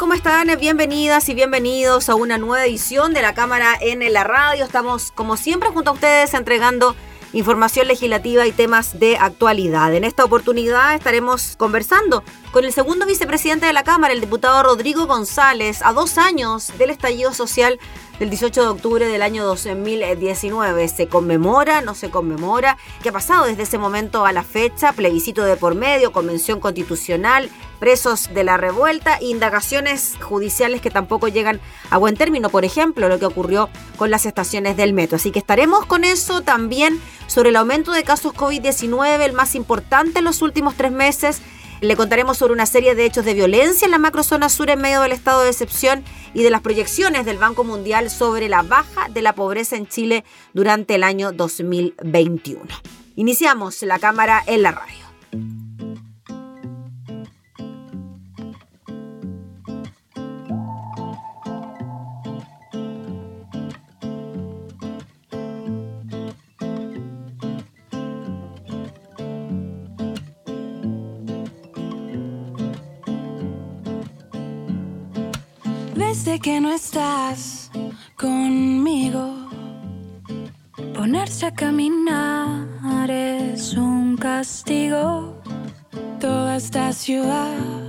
¿Cómo están? Bienvenidas y bienvenidos a una nueva edición de la Cámara en la Radio. Estamos, como siempre, junto a ustedes entregando información legislativa y temas de actualidad. En esta oportunidad estaremos conversando con el segundo vicepresidente de la Cámara, el diputado Rodrigo González, a dos años del estallido social del 18 de octubre del año 2019. ¿Se conmemora? ¿No se conmemora? ¿Qué ha pasado desde ese momento a la fecha? Plebiscito de por medio, convención constitucional, presos de la revuelta, indagaciones judiciales que tampoco llegan a buen término. Por ejemplo, lo que ocurrió con las estaciones del metro. Así que estaremos con eso también sobre el aumento de casos COVID-19, el más importante en los últimos tres meses le contaremos sobre una serie de hechos de violencia en la macrozona sur en medio del estado de excepción y de las proyecciones del Banco Mundial sobre la baja de la pobreza en Chile durante el año 2021. Iniciamos la cámara en la radio. Desde que no estás conmigo. Ponerse a caminar es un castigo. Toda esta ciudad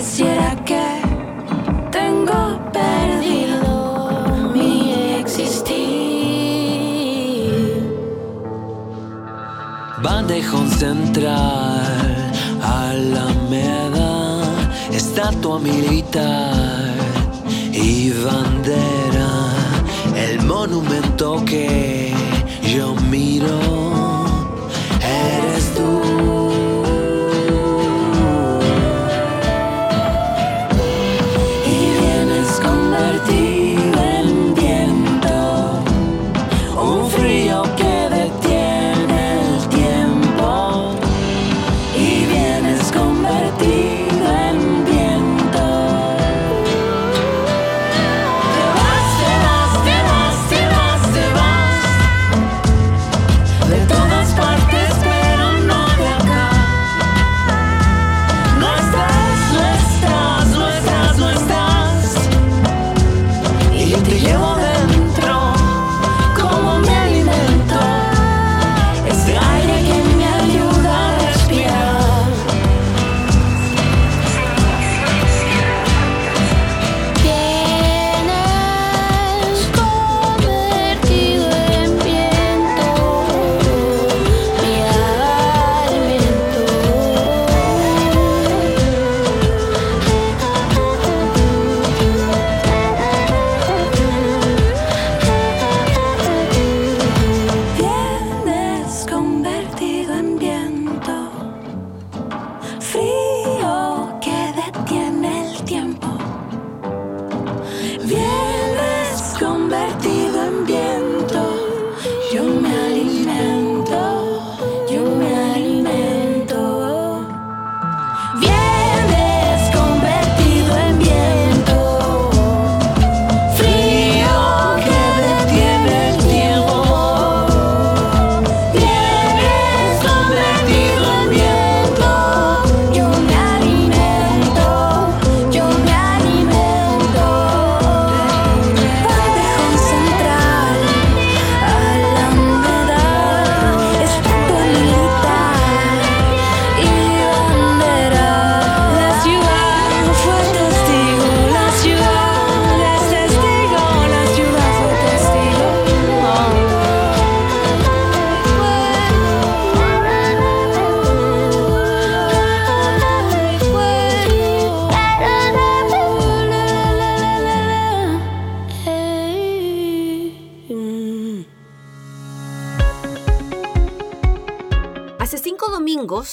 pareciera que tengo perdido mi existir. Bandejón central, Alameda, estatua militar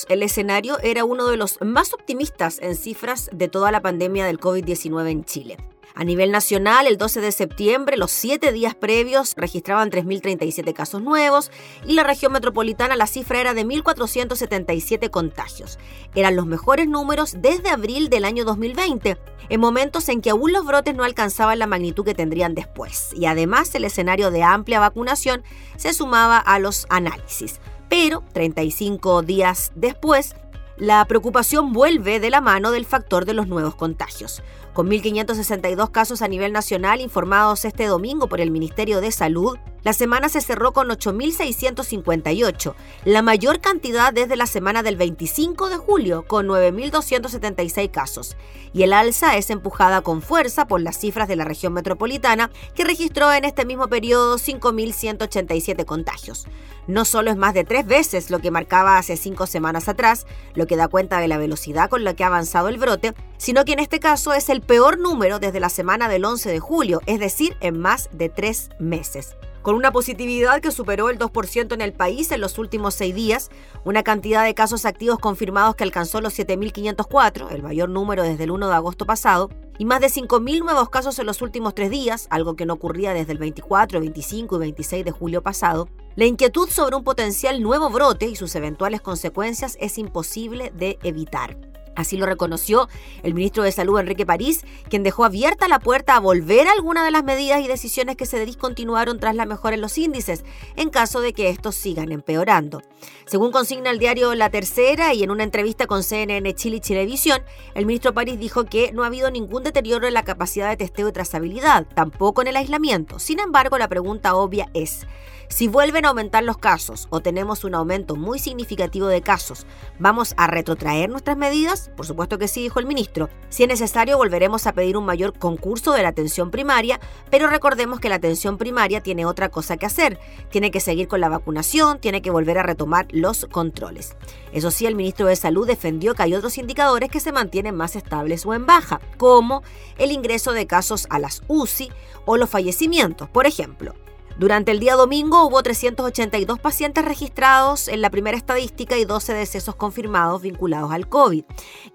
el escenario era uno de los más optimistas en cifras de toda la pandemia del COVID-19 en Chile. A nivel nacional, el 12 de septiembre, los siete días previos registraban 3.037 casos nuevos y la región metropolitana la cifra era de 1.477 contagios. Eran los mejores números desde abril del año 2020, en momentos en que aún los brotes no alcanzaban la magnitud que tendrían después. Y además el escenario de amplia vacunación se sumaba a los análisis. Pero 35 días después, la preocupación vuelve de la mano del factor de los nuevos contagios. Con 1.562 casos a nivel nacional informados este domingo por el Ministerio de Salud, la semana se cerró con 8.658, la mayor cantidad desde la semana del 25 de julio, con 9.276 casos. Y el alza es empujada con fuerza por las cifras de la región metropolitana, que registró en este mismo periodo 5.187 contagios. No solo es más de tres veces lo que marcaba hace cinco semanas atrás, lo que da cuenta de la velocidad con la que ha avanzado el brote, sino que en este caso es el peor número desde la semana del 11 de julio, es decir, en más de tres meses. Con una positividad que superó el 2% en el país en los últimos seis días, una cantidad de casos activos confirmados que alcanzó los 7.504, el mayor número desde el 1 de agosto pasado, y más de 5.000 nuevos casos en los últimos tres días, algo que no ocurría desde el 24, 25 y 26 de julio pasado, la inquietud sobre un potencial nuevo brote y sus eventuales consecuencias es imposible de evitar. Así lo reconoció el ministro de Salud Enrique París, quien dejó abierta la puerta a volver a alguna de las medidas y decisiones que se discontinuaron tras la mejora en los índices, en caso de que estos sigan empeorando. Según consigna el diario La Tercera y en una entrevista con CNN Chile y Chilevisión, el ministro París dijo que no ha habido ningún deterioro en la capacidad de testeo y trazabilidad, tampoco en el aislamiento. Sin embargo, la pregunta obvia es, si vuelven a aumentar los casos o tenemos un aumento muy significativo de casos, ¿vamos a retrotraer nuestras medidas? Por supuesto que sí, dijo el ministro. Si es necesario, volveremos a pedir un mayor concurso de la atención primaria, pero recordemos que la atención primaria tiene otra cosa que hacer. Tiene que seguir con la vacunación, tiene que volver a retomar los controles. Eso sí, el ministro de Salud defendió que hay otros indicadores que se mantienen más estables o en baja, como el ingreso de casos a las UCI o los fallecimientos, por ejemplo. Durante el día domingo hubo 382 pacientes registrados en la primera estadística y 12 decesos confirmados vinculados al COVID.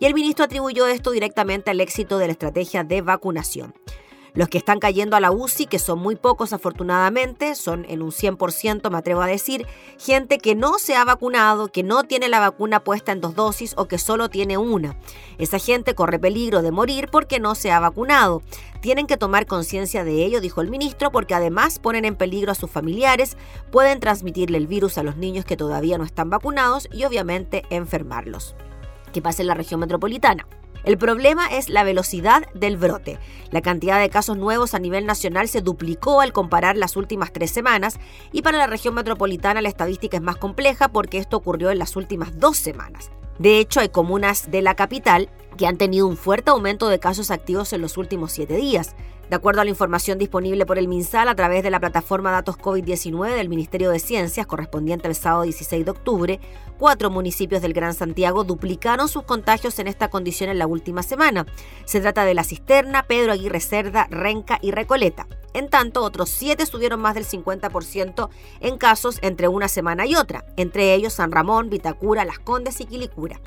Y el ministro atribuyó esto directamente al éxito de la estrategia de vacunación. Los que están cayendo a la UCI, que son muy pocos afortunadamente, son en un 100%, me atrevo a decir, gente que no se ha vacunado, que no tiene la vacuna puesta en dos dosis o que solo tiene una. Esa gente corre peligro de morir porque no se ha vacunado. Tienen que tomar conciencia de ello, dijo el ministro, porque además ponen en peligro a sus familiares, pueden transmitirle el virus a los niños que todavía no están vacunados y obviamente enfermarlos. ¿Qué pasa en la región metropolitana? El problema es la velocidad del brote. La cantidad de casos nuevos a nivel nacional se duplicó al comparar las últimas tres semanas y para la región metropolitana la estadística es más compleja porque esto ocurrió en las últimas dos semanas. De hecho, hay comunas de la capital que han tenido un fuerte aumento de casos activos en los últimos siete días. De acuerdo a la información disponible por el MinSal a través de la plataforma Datos COVID-19 del Ministerio de Ciencias correspondiente al sábado 16 de octubre, cuatro municipios del Gran Santiago duplicaron sus contagios en esta condición en la última semana. Se trata de La Cisterna, Pedro Aguirre Cerda, Renca y Recoleta. En tanto, otros siete subieron más del 50% en casos entre una semana y otra, entre ellos San Ramón, Vitacura, Las Condes y Quilicura.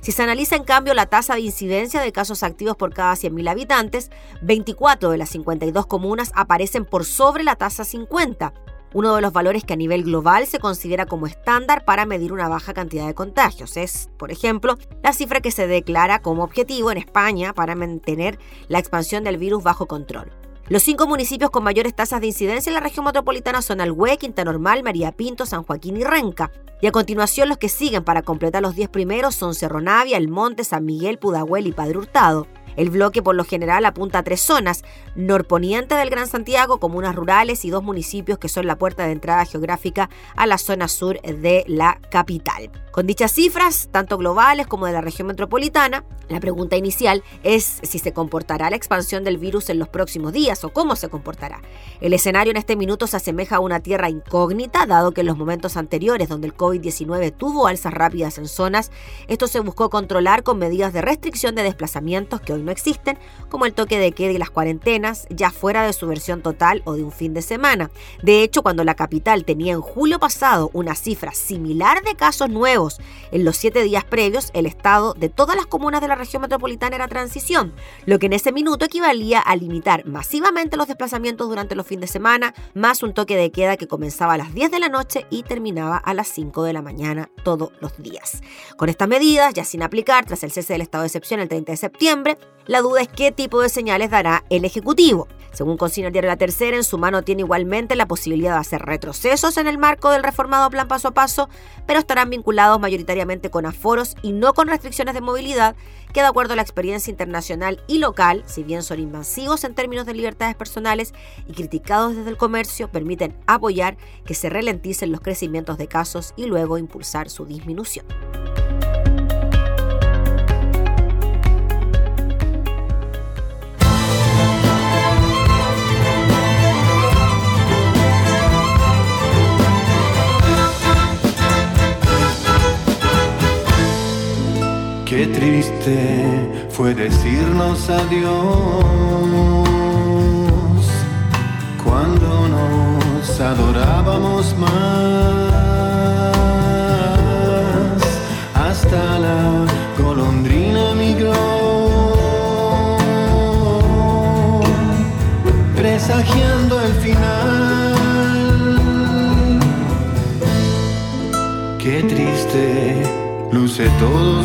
Si se analiza en cambio la tasa de incidencia de casos activos por cada 100.000 habitantes, 24 de las 52 comunas aparecen por sobre la tasa 50, uno de los valores que a nivel global se considera como estándar para medir una baja cantidad de contagios. Es, por ejemplo, la cifra que se declara como objetivo en España para mantener la expansión del virus bajo control. Los cinco municipios con mayores tasas de incidencia en la región metropolitana son Alhué, Quinta Normal, María Pinto, San Joaquín y Renca. Y a continuación los que siguen para completar los 10 primeros son Cerro Navia, El Monte, San Miguel, Pudahuel y Padre Hurtado. El bloque por lo general apunta a tres zonas, norponiente del Gran Santiago, comunas rurales y dos municipios que son la puerta de entrada geográfica a la zona sur de la capital. Con dichas cifras, tanto globales como de la región metropolitana, la pregunta inicial es si se comportará la expansión del virus en los próximos días o cómo se comportará. El escenario en este minuto se asemeja a una tierra incógnita, dado que en los momentos anteriores donde el COVID-19 tuvo alzas rápidas en zonas, esto se buscó controlar con medidas de restricción de desplazamientos que no existen, como el toque de queda y las cuarentenas, ya fuera de su versión total o de un fin de semana. De hecho, cuando la capital tenía en julio pasado una cifra similar de casos nuevos en los siete días previos, el estado de todas las comunas de la región metropolitana era transición, lo que en ese minuto equivalía a limitar masivamente los desplazamientos durante los fines de semana, más un toque de queda que comenzaba a las 10 de la noche y terminaba a las 5 de la mañana todos los días. Con estas medidas, ya sin aplicar tras el cese del estado de excepción el 30 de septiembre, la duda es qué tipo de señales dará el Ejecutivo. Según consigna el diario La Tercera, en su mano tiene igualmente la posibilidad de hacer retrocesos en el marco del reformado plan paso a paso, pero estarán vinculados mayoritariamente con aforos y no con restricciones de movilidad, que de acuerdo a la experiencia internacional y local, si bien son invasivos en términos de libertades personales y criticados desde el comercio, permiten apoyar que se ralenticen los crecimientos de casos y luego impulsar su disminución. Qué triste fue decirnos adiós cuando nos adorábamos más. Hasta la golondrina migró, presagiando el final. Qué triste luce todo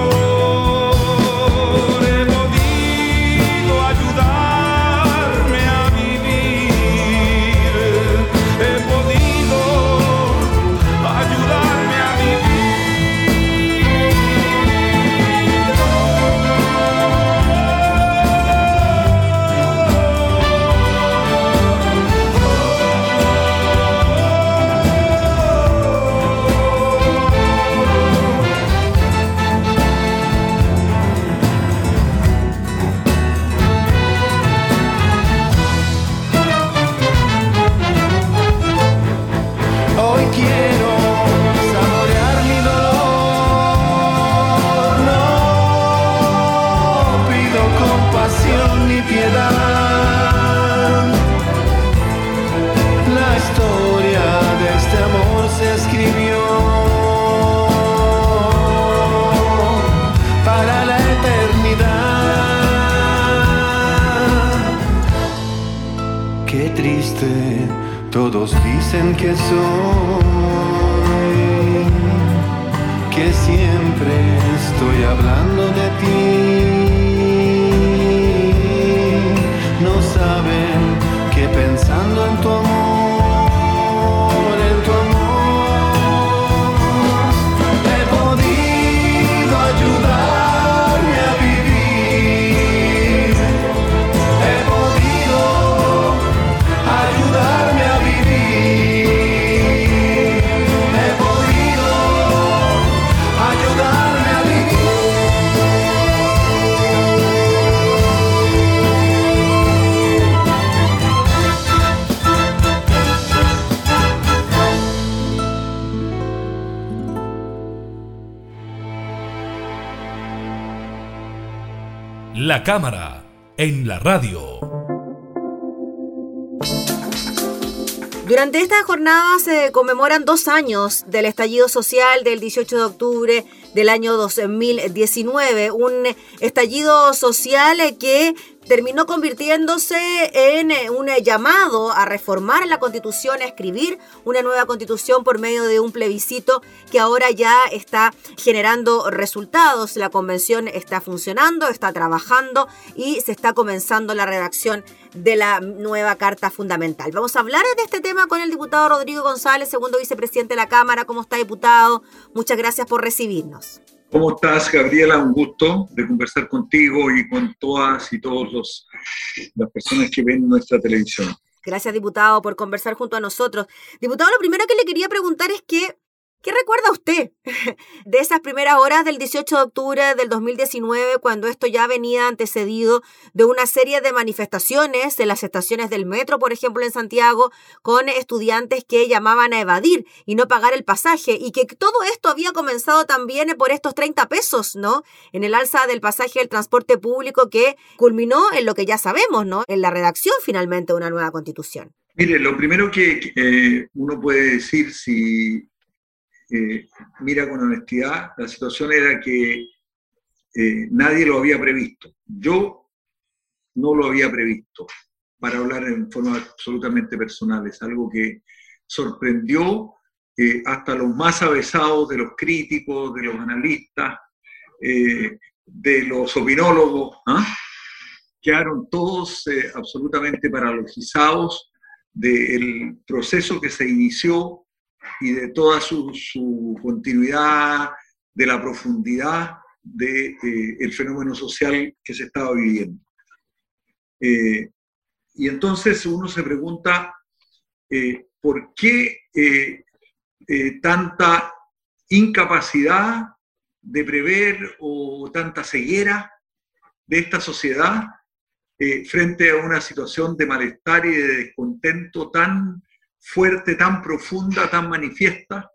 La cámara en la radio. Durante esta jornada se conmemoran dos años del estallido social del 18 de octubre del año 2019, un estallido social que terminó convirtiéndose en eh, un llamado a reformar la constitución, a escribir una nueva constitución por medio de un plebiscito que ahora ya está generando resultados. La convención está funcionando, está trabajando y se está comenzando la redacción de la nueva Carta Fundamental. Vamos a hablar de este tema con el diputado Rodrigo González, segundo vicepresidente de la Cámara. ¿Cómo está, diputado? Muchas gracias por recibirnos. ¿Cómo estás, Gabriela? Un gusto de conversar contigo y con todas y todos los, las personas que ven nuestra televisión. Gracias, diputado, por conversar junto a nosotros. Diputado, lo primero que le quería preguntar es que ¿Qué recuerda usted de esas primeras horas del 18 de octubre del 2019, cuando esto ya venía antecedido de una serie de manifestaciones en las estaciones del metro, por ejemplo, en Santiago, con estudiantes que llamaban a evadir y no pagar el pasaje, y que todo esto había comenzado también por estos 30 pesos, ¿no? En el alza del pasaje del transporte público que culminó en lo que ya sabemos, ¿no? En la redacción finalmente de una nueva constitución. Mire, lo primero que eh, uno puede decir si eh, mira con honestidad, la situación era que eh, nadie lo había previsto. Yo no lo había previsto, para hablar en forma absolutamente personal. Es algo que sorprendió eh, hasta los más avesados de los críticos, de los analistas, de los opinólogos. ¿ah? Quedaron todos absolutamente paralogizados del proceso que se inició y de toda su, continuidad, de la profundidad del de, eh, fenómeno social que se estaba viviendo. Eh, y entonces uno se pregunta, eh, ¿por qué tanta incapacidad de prever o tanta ceguera de esta sociedad frente a una situación de malestar y de descontento tan fuerte, tan profunda, tan manifiesta,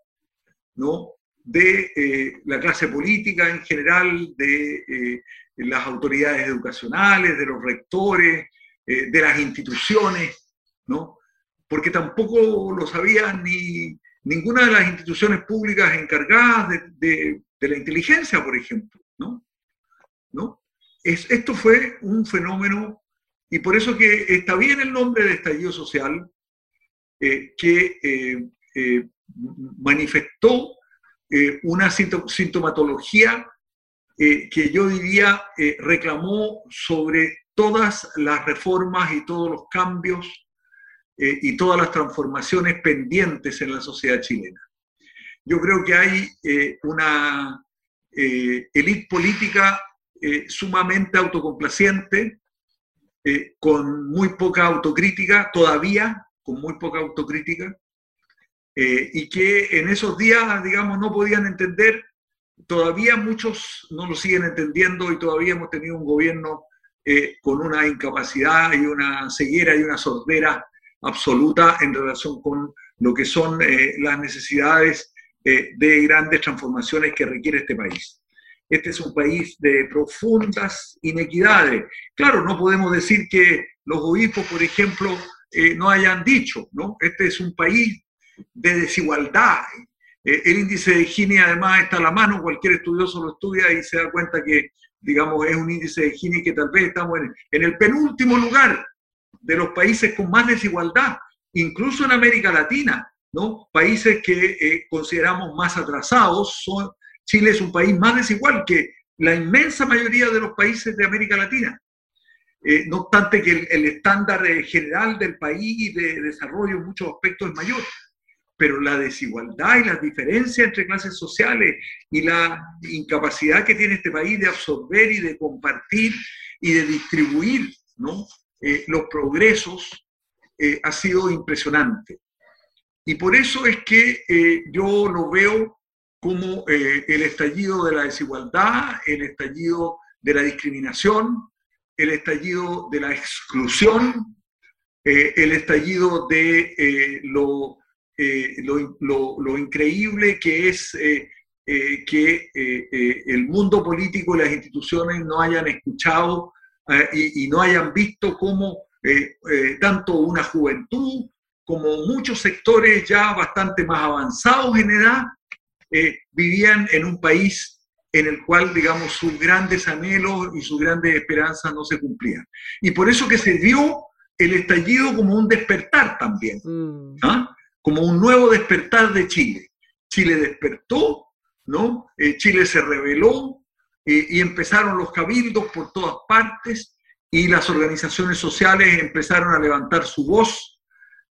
¿no? de eh, la clase política en general, de eh, las autoridades educacionales, de los rectores, eh, de las instituciones, ¿no? porque tampoco lo sabía ni ninguna de las instituciones públicas encargadas de, de, la inteligencia, por ejemplo. ¿no? ¿No? Es, esto fue un fenómeno, y por eso que está bien el nombre de estallido social, eh, que eh, eh, manifestó una sintomatología que yo diría reclamó sobre todas las reformas y todos los cambios y todas las transformaciones pendientes en la sociedad chilena. Yo creo que hay una élite política sumamente autocomplaciente, con muy poca autocrítica todavía, con muy poca autocrítica, eh, y que en esos días, digamos, no podían entender, todavía muchos no lo siguen entendiendo y todavía hemos tenido un gobierno eh, con una incapacidad y una ceguera y una sordera absoluta en relación con lo que son eh, las necesidades de grandes transformaciones que requiere este país. Este es un país de profundas inequidades. Claro, no podemos decir que los obispos, por ejemplo, eh, no hayan dicho, ¿no? Este es un país de desigualdad. Eh, el índice de Gini además está a la mano, cualquier estudioso lo estudia y se da cuenta que, digamos, es un índice de Gini que tal vez estamos en, el penúltimo lugar de los países con más desigualdad, incluso en América Latina, ¿no? Países que eh, consideramos más atrasados, son, Chile es un país más desigual que la inmensa mayoría de los países de América Latina. Eh, no obstante que el, estándar eh, general del país de desarrollo en muchos aspectos es mayor, pero la desigualdad y las diferencias entre clases sociales y la incapacidad que tiene este país de absorber y de compartir y de distribuir eh, los progresos ha sido impresionante. Y por eso es que yo lo veo como el estallido de la desigualdad, el estallido de la discriminación, el estallido de la exclusión, eh, el estallido de eh, eh, lo, lo, increíble que es que el mundo político y las instituciones no hayan escuchado y, no hayan visto cómo tanto una juventud como muchos sectores ya bastante más avanzados en edad vivían en un país en el cual, digamos, sus grandes anhelos y sus grandes esperanzas no se cumplían. Y por eso que se vio el estallido como un despertar también, mm. ¿ah? como un nuevo despertar de Chile. Chile despertó, ¿no? Eh, Chile se rebeló eh, y empezaron los cabildos por todas partes y las organizaciones sociales empezaron a levantar su voz,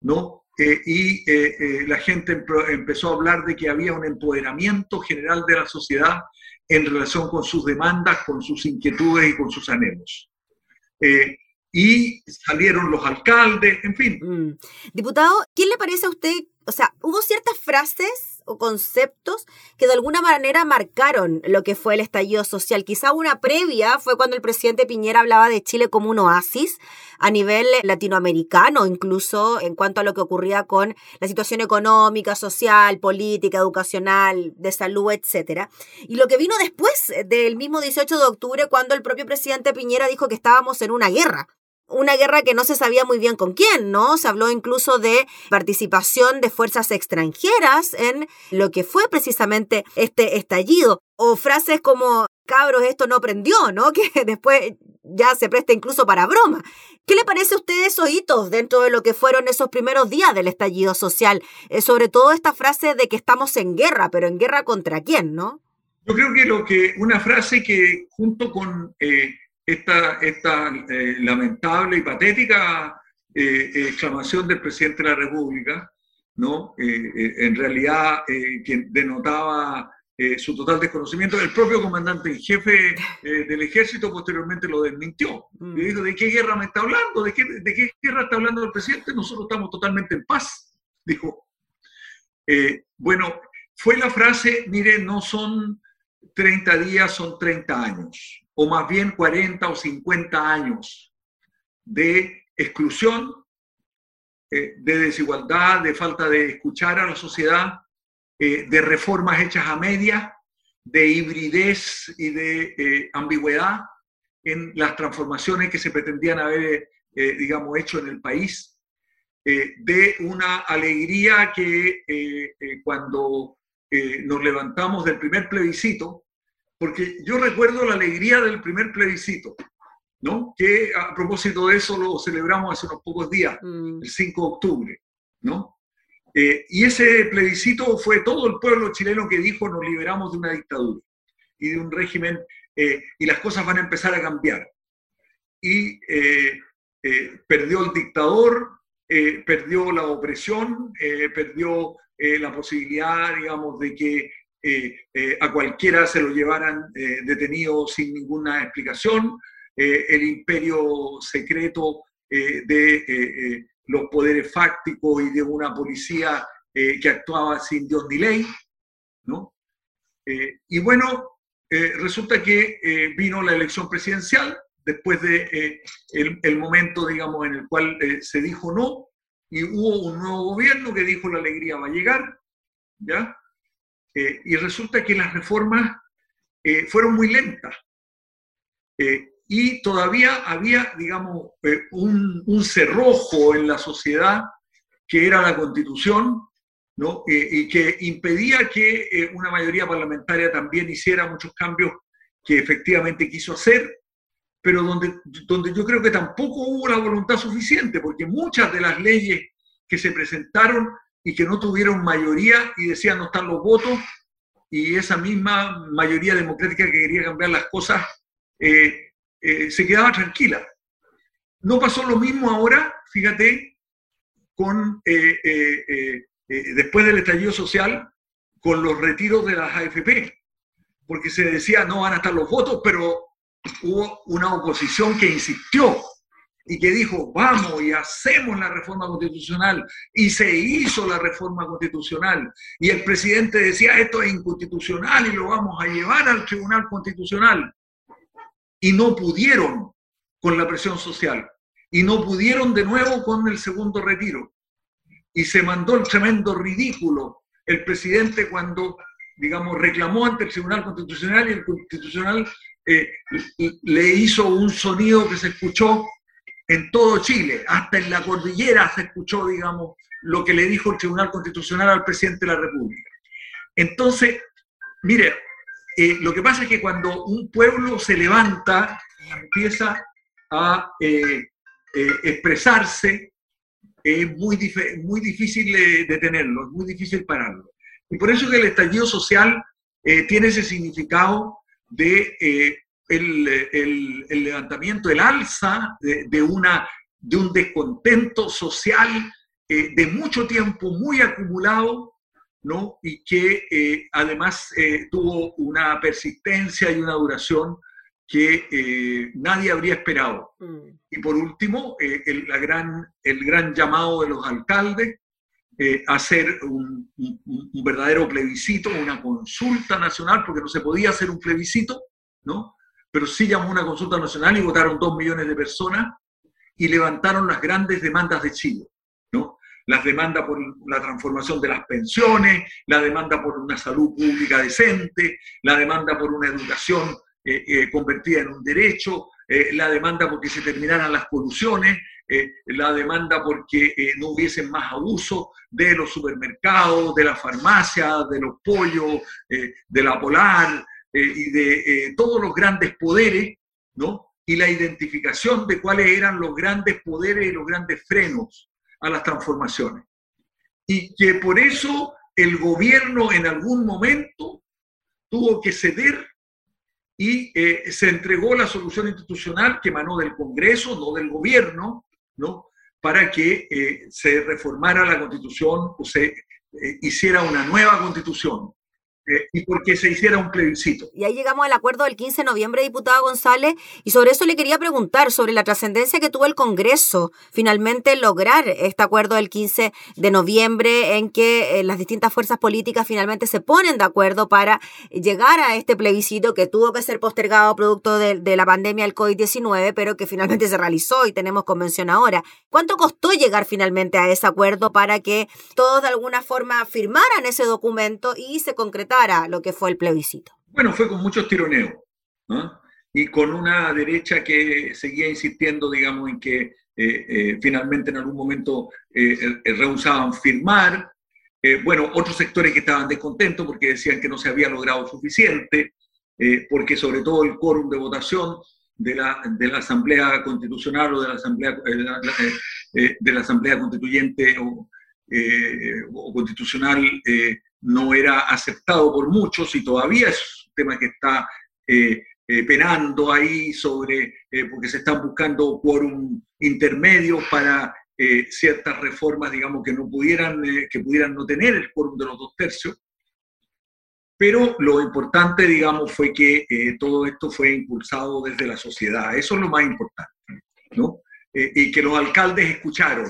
¿no? Eh, y la gente empezó a hablar de que había un empoderamiento general de la sociedad en relación con sus demandas, con sus inquietudes y con sus anhelos. Eh, y salieron los alcaldes, en fin. Mm. Diputado, ¿quién le parece a usted? O sea, hubo ciertas frases o conceptos que de alguna manera marcaron lo que fue el estallido social. Quizá una previa fue cuando el presidente Piñera hablaba de Chile como un oasis a nivel latinoamericano, incluso en cuanto a lo que ocurría con la situación económica, social, política, educacional, de salud, etc. Y lo que vino después del mismo 18 de octubre, cuando el propio presidente Piñera dijo que estábamos en una guerra una guerra que no se sabía muy bien con quién, ¿no? Se habló incluso de participación de fuerzas extranjeras en lo que fue precisamente este estallido. O frases como, cabros, esto no prendió, ¿no? Que después ya se presta incluso para broma. ¿Qué le parece a usted esos hitos dentro de lo que fueron esos primeros días del estallido social? Eh, sobre todo esta frase de que estamos en guerra, pero en guerra contra quién, ¿no? Yo creo que lo que una frase que junto con eh, esta, esta eh, lamentable y patética eh, exclamación del presidente de la República, ¿no? Eh, en realidad quien denotaba su total desconocimiento, el propio comandante en jefe del ejército posteriormente lo desmintió. Mm. Y dijo, ¿de qué guerra me está hablando? ¿De qué, ¿De qué guerra está hablando el presidente? Nosotros estamos totalmente en paz, dijo. bueno, fue la frase, mire, no son 30 días, son 30 años o más bien 40 o 50 años de exclusión, eh, de desigualdad, de falta de escuchar a la sociedad, eh, de reformas hechas a media, de hibridez y de eh, ambigüedad en las transformaciones que se pretendían haber, digamos, hecho en el país, de una alegría que cuando nos levantamos del primer plebiscito, porque yo recuerdo la alegría del primer plebiscito, ¿no? Que a propósito de eso lo celebramos hace unos pocos días, mm. el 5 de octubre, ¿no? Eh, y ese plebiscito fue todo el pueblo chileno que dijo nos liberamos de una dictadura y de un régimen eh, y las cosas van a empezar a cambiar. Y eh, perdió el dictador, perdió la opresión, perdió la posibilidad, digamos, de que eh, eh, a cualquiera se lo llevaran eh, detenido sin ninguna explicación, el imperio secreto de los poderes fácticos y de una policía que actuaba sin Dios ni ley, ¿no? y bueno, resulta que vino la elección presidencial después de el, momento, digamos, en el cual se dijo no, y hubo un nuevo gobierno que dijo la alegría va a llegar, ¿ya? Eh, y resulta que las reformas eh, fueron muy lentas. Eh, y todavía había, digamos, un, un, cerrojo en la sociedad que era la constitución, ¿no? y que impedía que una mayoría parlamentaria también hiciera muchos cambios que efectivamente quiso hacer, pero donde, donde yo creo que tampoco hubo la voluntad suficiente, porque muchas de las leyes que se presentaron y que no tuvieron mayoría y decían no están los votos, y esa misma mayoría democrática que quería cambiar las cosas eh, eh, se quedaba tranquila. No pasó lo mismo ahora, fíjate, con, eh, después del estallido social, con los retiros de las AFP, porque se decía no van a estar los votos, pero hubo una oposición que insistió y que dijo, vamos y hacemos la reforma constitucional, y se hizo la reforma constitucional, y el presidente decía, esto es inconstitucional y lo vamos a llevar al Tribunal Constitucional, y no pudieron con la presión social, y no pudieron de nuevo con el segundo retiro, y se mandó el tremendo ridículo el presidente cuando, digamos, reclamó ante el Tribunal Constitucional y el Constitucional le hizo un sonido que se escuchó en todo Chile, hasta en la cordillera se escuchó, digamos, lo que le dijo el Tribunal Constitucional al presidente de la República. Entonces, mire, eh, lo que pasa es que cuando un pueblo se levanta y empieza a eh, eh, expresarse, es muy, muy difícil detenerlo, es muy difícil pararlo. Y por eso que el estallido social tiene ese significado de el, levantamiento, el alza de, una, de un descontento social de mucho tiempo, muy acumulado, ¿no? y que eh, además eh, tuvo una persistencia y una duración que eh, nadie habría esperado. Mm. Y por último, el, la gran, el gran llamado de los alcaldes a hacer un, un, verdadero plebiscito, una consulta nacional, porque no se podía hacer un plebiscito, ¿no? Pero sí llamó una consulta nacional y votaron dos millones de personas y levantaron las grandes demandas de Chile las demandas por la transformación de las pensiones, la demanda por una salud pública decente, la demanda por una educación eh, eh, convertida en un derecho, eh, la demanda porque se terminaran las colusiones, la demanda porque no hubiesen más abuso de los supermercados, de las farmacias, de los pollos, de la polar y de todos los grandes poderes, ¿no? Y la identificación de cuáles eran los grandes poderes y los grandes frenos a las transformaciones. Y que por eso el gobierno en algún momento tuvo que ceder y eh, se entregó la solución institucional que emanó del Congreso, no del gobierno, ¿no? para que eh, se reformara la constitución o se eh, hiciera una nueva constitución. Eh, y porque se hiciera un plebiscito. Y ahí llegamos al acuerdo del 15 de noviembre, diputado González, y sobre eso le quería preguntar, sobre la trascendencia que tuvo el Congreso finalmente lograr este acuerdo del 15 de noviembre, en que eh, las distintas fuerzas políticas finalmente se ponen de acuerdo para llegar a este plebiscito que tuvo que ser postergado producto de, de la pandemia del COVID-19, pero que finalmente se realizó y tenemos convención ahora. ¿Cuánto costó llegar finalmente a ese acuerdo para que todos de alguna forma firmaran ese documento y se concretara lo que fue el plebiscito? Bueno, fue con muchos tironeos y con una derecha que seguía insistiendo, digamos, en que eh, eh, finalmente en algún momento eh, rehusaban firmar. bueno, otros sectores que estaban descontentos porque decían que no se había logrado suficiente, porque sobre todo el quórum de votación de la, de la Asamblea Constitucional o de la Asamblea, de la Asamblea Constituyente o, o Constitucional no era aceptado por muchos y todavía es un tema que está eh, eh, penando ahí sobre, eh, porque se están buscando quórum intermedios para ciertas reformas, digamos, que no pudieran, que pudieran no tener el quórum de los dos tercios. Pero lo importante, digamos, fue que todo esto fue impulsado desde la sociedad. Eso es lo más importante, ¿no? y que los alcaldes escucharon,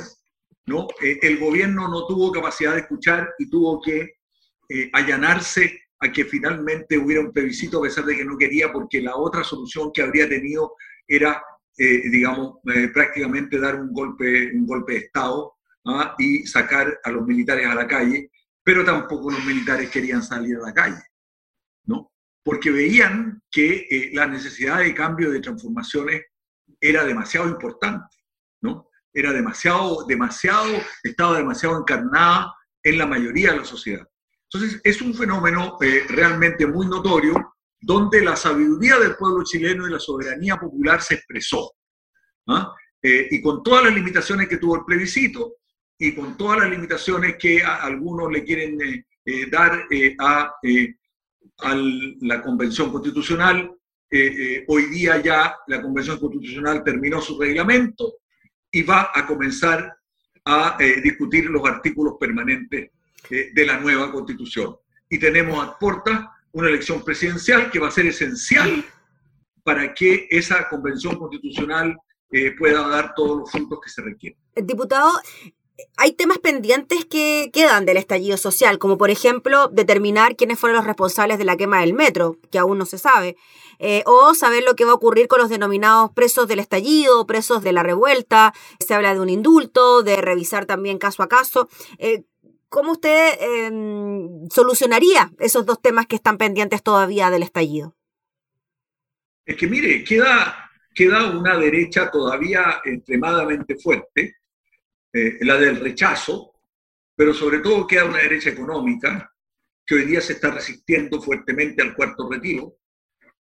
¿no? el gobierno no tuvo capacidad de escuchar y tuvo que eh, allanarse a que finalmente hubiera un plebiscito a pesar de que no quería, porque la otra solución que habría tenido era, eh, digamos, eh, prácticamente dar un golpe, un golpe de Estado ¿ah? y sacar a los militares a la calle, pero tampoco los militares querían salir a la calle, ¿no? Porque veían que la necesidad de cambio, de transformaciones, era demasiado importante, ¿no? Era demasiado, demasiado, estaba demasiado encarnada en la mayoría de la sociedad. Entonces, es un fenómeno eh, realmente muy notorio donde la sabiduría del pueblo chileno y la soberanía popular se expresó. ¿ah? Eh, y con todas las limitaciones que tuvo el plebiscito y con todas las limitaciones que algunos le quieren eh, dar a, a, la Convención Constitucional, hoy día ya la Convención Constitucional terminó su reglamento y va a comenzar a discutir los artículos permanentes de la nueva constitución. Y tenemos a una elección presidencial que va a ser esencial para que esa convención constitucional eh, pueda dar todos los frutos que se requieren. Diputado, hay temas pendientes que quedan del estallido social, como por ejemplo determinar quiénes fueron los responsables de la quema del metro, que aún no se sabe, eh, o saber lo que va a ocurrir con los denominados presos del estallido, presos de la revuelta. Se habla de un indulto, de revisar también caso a caso. Eh, ¿Cómo usted em, solucionaría esos dos temas que están pendientes todavía del estallido? Es que mire, queda, queda una derecha todavía extremadamente fuerte, eh, la del rechazo, pero sobre todo queda una derecha económica que hoy día se está resistiendo fuertemente al cuarto retiro,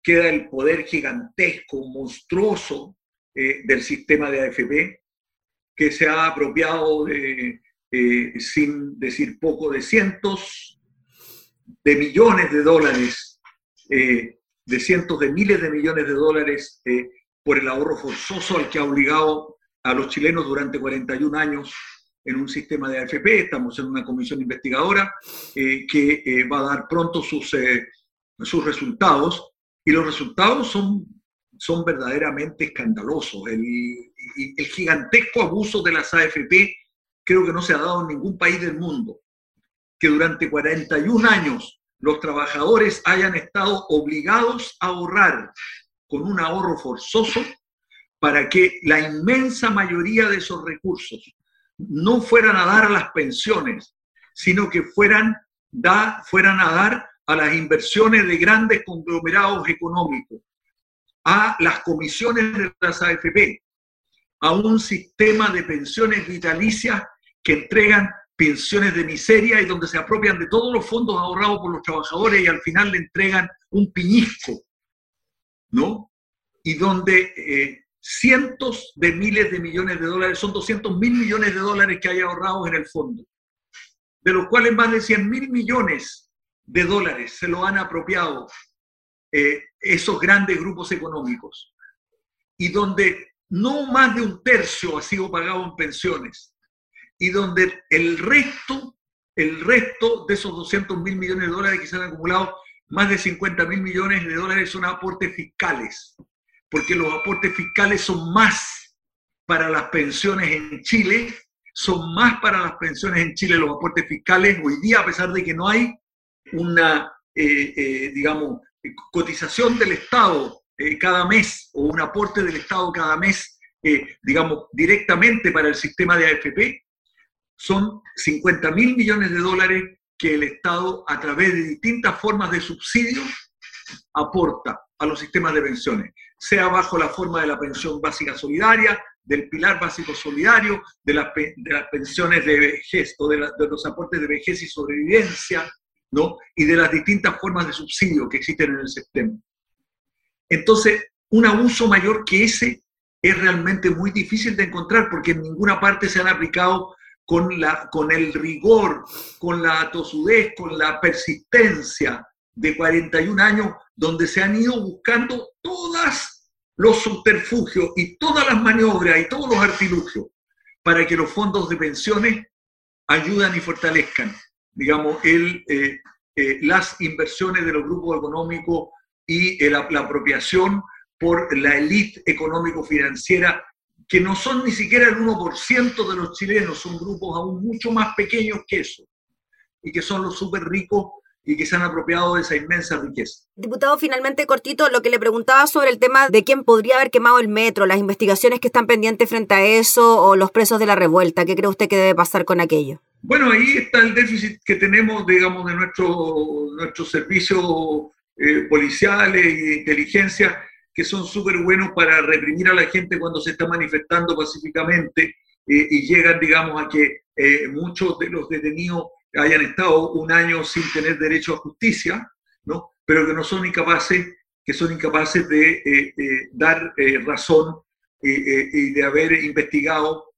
queda el poder gigantesco, monstruoso eh, del sistema de AFP, que se ha apropiado de, eh, sin decir poco, de cientos de millones de dólares, eh, de cientos de miles de millones de dólares por el ahorro forzoso al que ha obligado a los chilenos durante 41 años en un sistema de AFP. Estamos en una comisión investigadora que va a dar pronto sus, sus resultados y los resultados son, son verdaderamente escandalosos. El, el gigantesco abuso de las AFP creo que no se ha dado en ningún país del mundo. Que durante 41 años los trabajadores hayan estado obligados a ahorrar con un ahorro forzoso para que la inmensa mayoría de esos recursos no fueran a dar a las pensiones, sino que fueran, da, fueran a dar a las inversiones de grandes conglomerados económicos, a las comisiones de las AFP, a un sistema de pensiones vitalicias que entregan pensiones de miseria y donde se apropian de todos los fondos ahorrados por los trabajadores y al final le entregan un piñisco, ¿no? Y donde eh, cientos de miles de millones de dólares, son 200 mil millones de dólares que hay ahorrados en el fondo, de los cuales más de 100 mil millones de dólares se lo han apropiado eh, esos grandes grupos económicos y donde no más de un tercio ha sido pagado en pensiones y donde el resto, el resto de esos 200 mil millones de dólares que se han acumulado, más de 50 mil millones de dólares son aportes fiscales, porque los aportes fiscales son más para las pensiones en Chile, son más para las pensiones en Chile los aportes fiscales. Hoy día, a pesar de que no hay una, eh, eh, digamos, cotización del Estado eh, cada mes o un aporte del Estado cada mes, digamos, directamente para el sistema de AFP, son 50 mil millones de dólares que el Estado, a través de distintas formas de subsidios, aporta a los sistemas de pensiones, sea bajo la forma de la pensión básica solidaria, del pilar básico solidario, de las, pensiones de vejez o de, de los aportes de vejez y sobrevivencia, y de las distintas formas de subsidio que existen en el sistema. Entonces, un abuso mayor que ese es realmente muy difícil de encontrar porque en ninguna parte se han aplicado con, la, con el rigor, con la tosudez, con la persistencia de 41 años, donde se han ido buscando todos los subterfugios y todas las maniobras y todos los artilugios para que los fondos de pensiones ayuden y fortalezcan digamos, el, eh, eh, las inversiones de los grupos económicos y la, apropiación por la élite económico-financiera, que no son ni siquiera el 1% de los chilenos, son grupos aún mucho más pequeños que eso, y que son los súper ricos y que se han apropiado de esa inmensa riqueza. Diputado, finalmente cortito, lo que le preguntaba sobre el tema de quién podría haber quemado el metro, las investigaciones que están pendientes frente a eso o los presos de la revuelta, ¿qué cree usted que debe pasar con aquello? Bueno, ahí está el déficit que tenemos, digamos, de nuestro, nuestros servicios eh, policiales y de inteligencia, que son súper buenos para reprimir a la gente cuando se está manifestando pacíficamente eh, y llegan, digamos, a que eh, muchos de los detenidos hayan estado un año sin tener derecho a justicia, ¿no? pero que no son incapaces, que son incapaces de dar razón y de haber investigado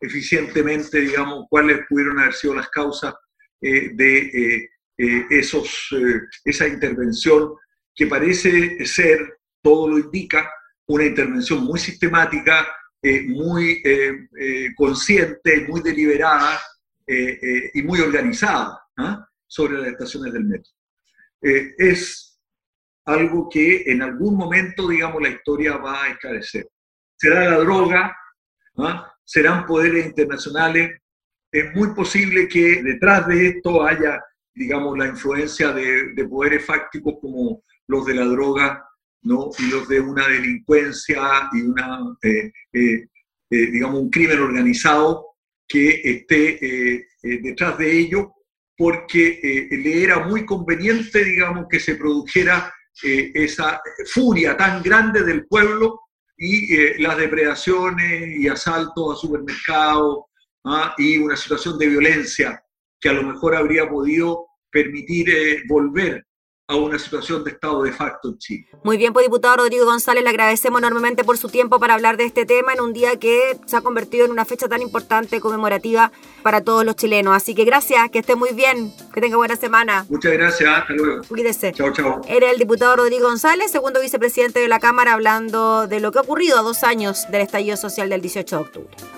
eficientemente, digamos, cuáles pudieron haber sido las causas eh, de eh, eh, esos, esa intervención que parece ser, todo lo indica, una intervención muy sistemática, muy consciente, muy deliberada y muy organizada ¿ah? sobre las estaciones del metro. es algo que en algún momento, digamos, la historia va a esclarecer. Será la droga, ¿ah? serán poderes internacionales. Es muy posible que detrás de esto haya, digamos, la influencia de, poderes fácticos como los de la droga, ¿no? Y los de una delincuencia y una, eh, eh, eh, digamos, un crimen organizado que esté detrás de ello, porque le era muy conveniente, digamos, que se produjera esa furia tan grande del pueblo y las depredaciones y asaltos a supermercados ¿ah? y una situación de violencia que a lo mejor habría podido permitir volver a una situación de estado de facto en Chile. Muy bien, pues diputado Rodrigo González, le agradecemos enormemente por su tiempo para hablar de este tema en un día que se ha convertido en una fecha tan importante, conmemorativa para todos los chilenos. Así que gracias, que esté muy bien, que tenga buena semana. Muchas gracias, hasta luego. Cuídese. Chao, chao. Era el diputado Rodrigo González, segundo vicepresidente de la Cámara, hablando de lo que ha ocurrido a dos años del estallido social del 18 de octubre.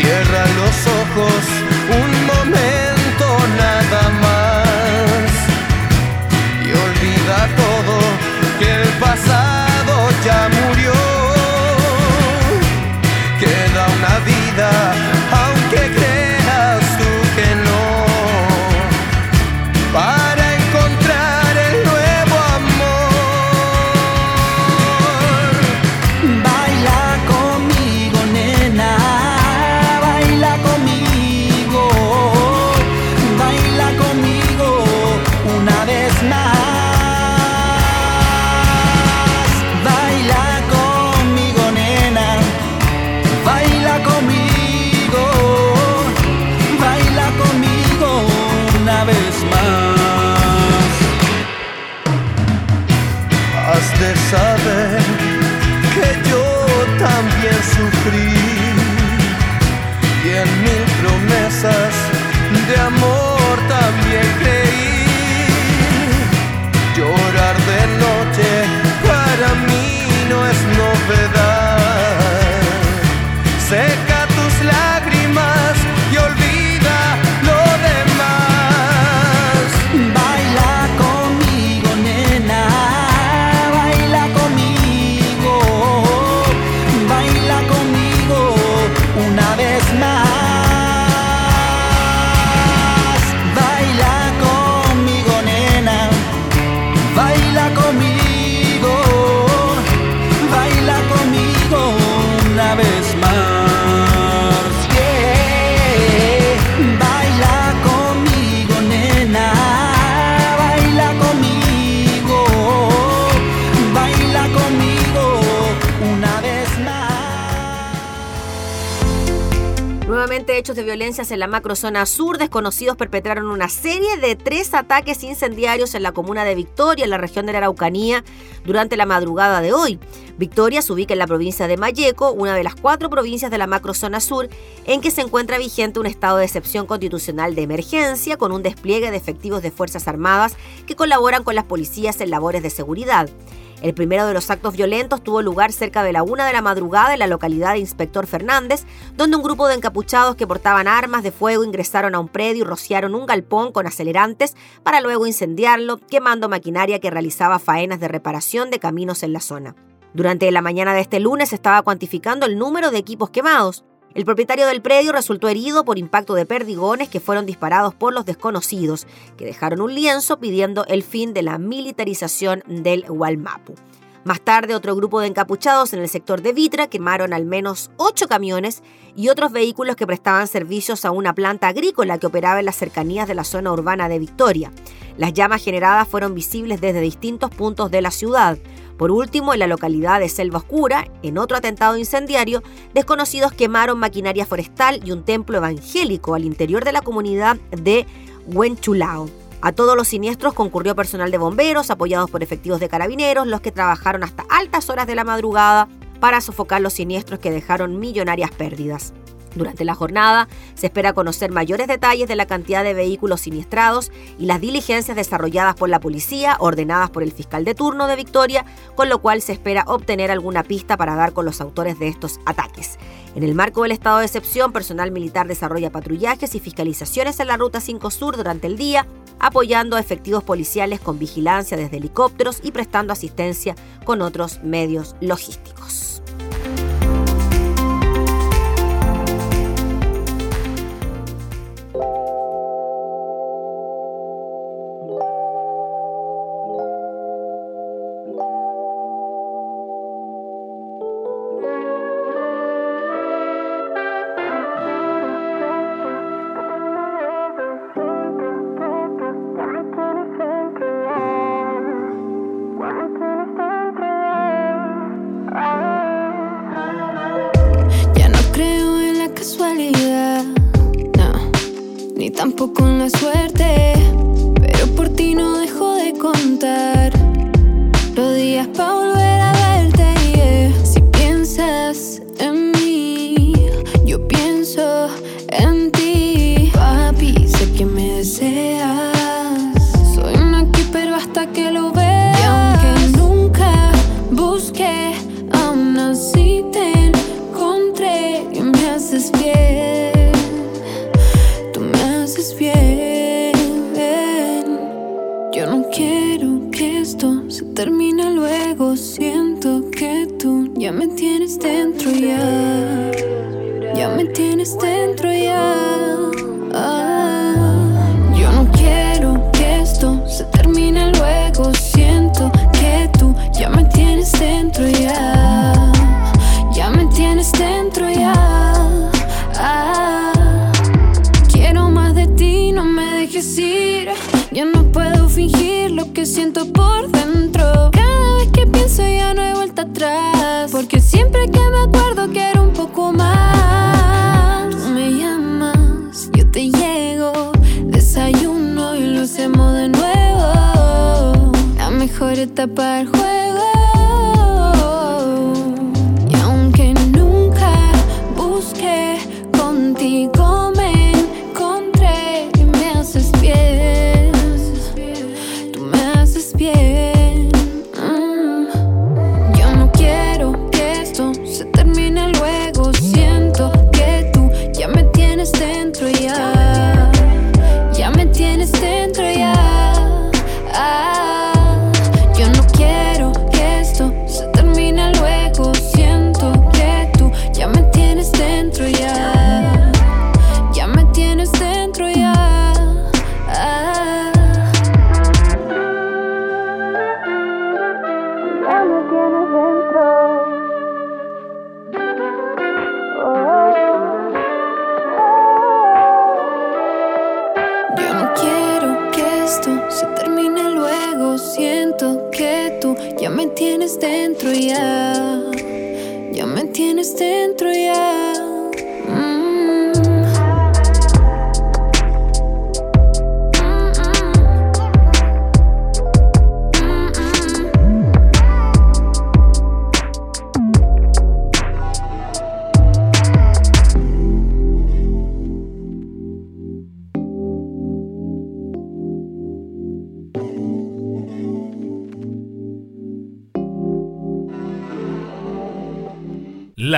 Cierra los ojos hechos de violencias en la macrozona sur, desconocidos perpetraron una serie de tres ataques incendiarios en la comuna de Victoria, en la región de la Araucanía, durante la madrugada de hoy. Victoria se ubica en la provincia de Mayeco, una de las cuatro provincias de la macrozona sur, en que se encuentra vigente un estado de excepción constitucional de emergencia, con un despliegue de efectivos de Fuerzas Armadas que colaboran con las policías en labores de seguridad. El primero de los actos violentos tuvo lugar cerca de la una de la madrugada en la localidad de Inspector Fernández, donde un grupo de encapuchados que portaban armas de fuego ingresaron a un predio y rociaron un galpón con acelerantes para luego incendiarlo, quemando maquinaria que realizaba faenas de reparación de caminos en la zona. Durante la mañana de este lunes se estaba cuantificando el número de equipos quemados. El propietario del predio resultó herido por impacto de perdigones que fueron disparados por los desconocidos, que dejaron un lienzo pidiendo el fin de la militarización del Gualmapu. Más tarde, otro grupo de encapuchados en el sector de Vitra quemaron al menos ocho camiones y otros vehículos que prestaban servicios a una planta agrícola que operaba en las cercanías de la zona urbana de Victoria. Las llamas generadas fueron visibles desde distintos puntos de la ciudad. Por último, en la localidad de Selva Oscura, en otro atentado incendiario, desconocidos quemaron maquinaria forestal y un templo evangélico al interior de la comunidad de Huenchulao. A todos los siniestros concurrió personal de bomberos, apoyados por efectivos de carabineros, los que trabajaron hasta altas horas de la madrugada para sofocar los siniestros que dejaron millonarias pérdidas. Durante la jornada se espera conocer mayores detalles de la cantidad de vehículos siniestrados y las diligencias desarrolladas por la policía, ordenadas por el fiscal de turno de Victoria, con lo cual se espera obtener alguna pista para dar con los autores de estos ataques. En el marco del estado de excepción, personal militar desarrolla patrullajes y fiscalizaciones en la Ruta 5 Sur durante el día, apoyando a efectivos policiales con vigilancia desde helicópteros y prestando asistencia con otros medios logísticos. this fear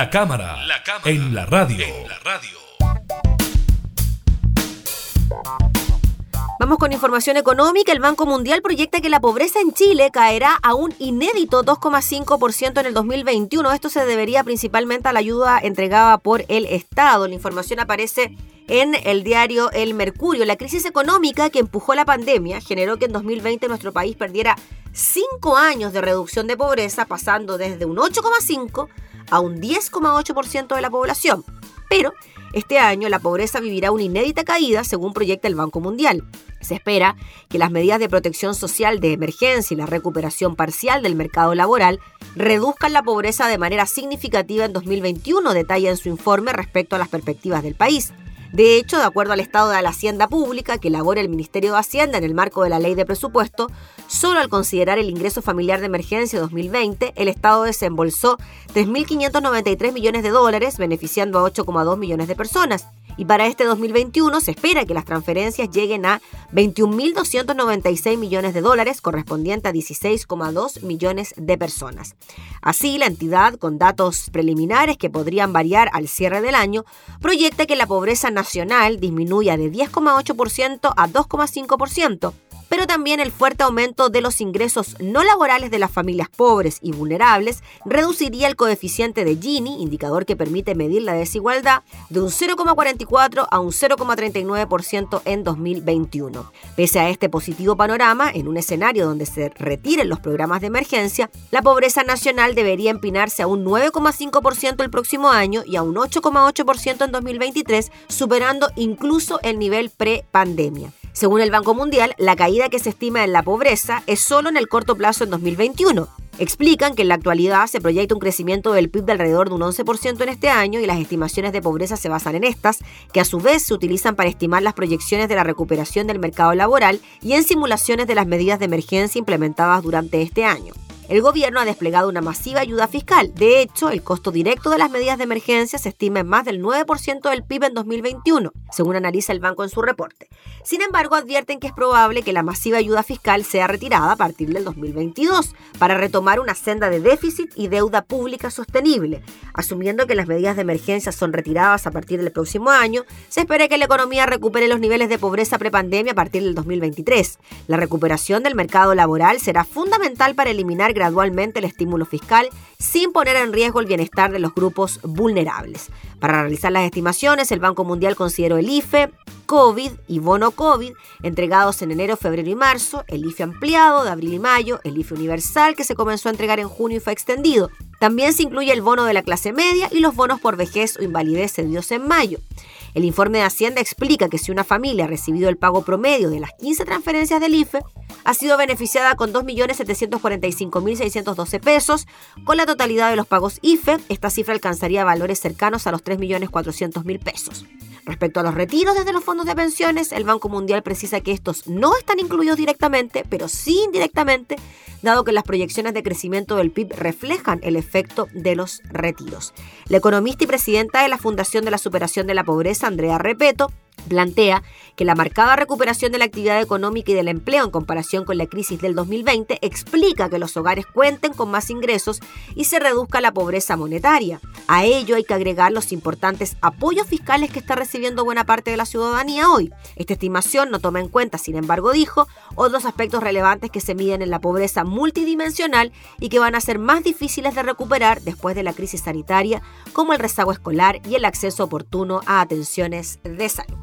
La cámara, en, la radio. Vamos con información económica. El Banco Mundial proyecta que la pobreza en Chile caerá a un inédito 2,5% en el 2021. Esto se debería principalmente a la ayuda entregada por el Estado. La información aparece en el diario El Mercurio. La crisis económica que empujó la pandemia generó que en 2020 nuestro país perdiera cinco años de reducción de pobreza, pasando desde un 8,5 a un 10,8% de la población. Pero este año la pobreza vivirá una inédita caída según proyecta el Banco Mundial. Se espera que las medidas de protección social de emergencia y la recuperación parcial del mercado laboral reduzcan la pobreza de manera significativa en 2021, detalla en su informe respecto a las perspectivas del país. De hecho, de acuerdo al estado de la Hacienda Pública que elabora el Ministerio de Hacienda en el marco de la ley de presupuesto, solo al considerar el ingreso familiar de emergencia 2020, el Estado desembolsó 3.593 millones de dólares, beneficiando a 8,2 millones de personas. Y para este 2021 se espera que las transferencias lleguen a 21.296 millones de dólares, correspondiente a 16,2 millones de personas. Así, la entidad, con datos preliminares que podrían variar al cierre del año, proyecta que la pobreza nacional disminuya de 10,8% a 2,5%, pero también el fuerte aumento de los ingresos no laborales de las familias pobres y vulnerables reduciría el coeficiente de Gini, indicador que permite medir la desigualdad, de un 0,44 a un 0,39% en 2021. Pese a este positivo panorama, en un escenario donde se retiren los programas de emergencia, la pobreza nacional debería empinarse a un 9,5% el próximo año y a un 8,8% en 2023, superando incluso el nivel pre-pandemia. Según el Banco Mundial, la caída que se estima en la pobreza es solo en el corto plazo en 2021. Explican que en la actualidad se proyecta un crecimiento del PIB de alrededor de un 11% en este año y las estimaciones de pobreza se basan en estas, que a su vez se utilizan para estimar las proyecciones de la recuperación del mercado laboral y en simulaciones de las medidas de emergencia implementadas durante este año. El gobierno ha desplegado una masiva ayuda fiscal. De hecho, el costo directo de las medidas de emergencia se estima en más del 9% del PIB en 2021, según analiza el banco en su reporte. Sin embargo, advierten que es probable que la masiva ayuda fiscal sea retirada a partir del 2022 para retomar una senda de déficit y deuda pública sostenible. Asumiendo que las medidas de emergencia son retiradas a partir del próximo año, se espera que la economía recupere los niveles de pobreza prepandemia a partir del 2023. La recuperación del mercado laboral será fundamental para eliminar gradualmente el estímulo fiscal sin poner en riesgo el bienestar de los grupos vulnerables. Para realizar las estimaciones, el Banco Mundial consideró el IFE, COVID y bono COVID entregados en enero, febrero y marzo, el IFE ampliado de abril y mayo, el IFE universal que se comenzó a entregar en junio y fue extendido. También se incluye el bono de la clase media y los bonos por vejez o invalidez cedidos en mayo. El informe de Hacienda explica que si una familia ha recibido el pago promedio de las 15 transferencias del IFE, ha sido beneficiada con 2.745.612 pesos. Con la totalidad de los pagos IFE, esta cifra alcanzaría valores cercanos a los 3.400.000 pesos. Respecto a los retiros desde los fondos de pensiones, el Banco Mundial precisa que estos no están incluidos directamente, pero sí indirectamente, dado que las proyecciones de crecimiento del PIB reflejan el efecto de los retiros. La economista y presidenta de la Fundación de la Superación de la Pobreza, Andrea Repeto, plantea que la marcada recuperación de la actividad económica y del empleo en comparación con la crisis del 2020 explica que los hogares cuenten con más ingresos y se reduzca la pobreza monetaria. A ello hay que agregar los importantes apoyos fiscales que está recibiendo buena parte de la ciudadanía hoy. Esta estimación no toma en cuenta, sin embargo, dijo, otros aspectos relevantes que se miden en la pobreza multidimensional y que van a ser más difíciles de recuperar después de la crisis sanitaria, como el rezago escolar y el acceso oportuno a atenciones de salud.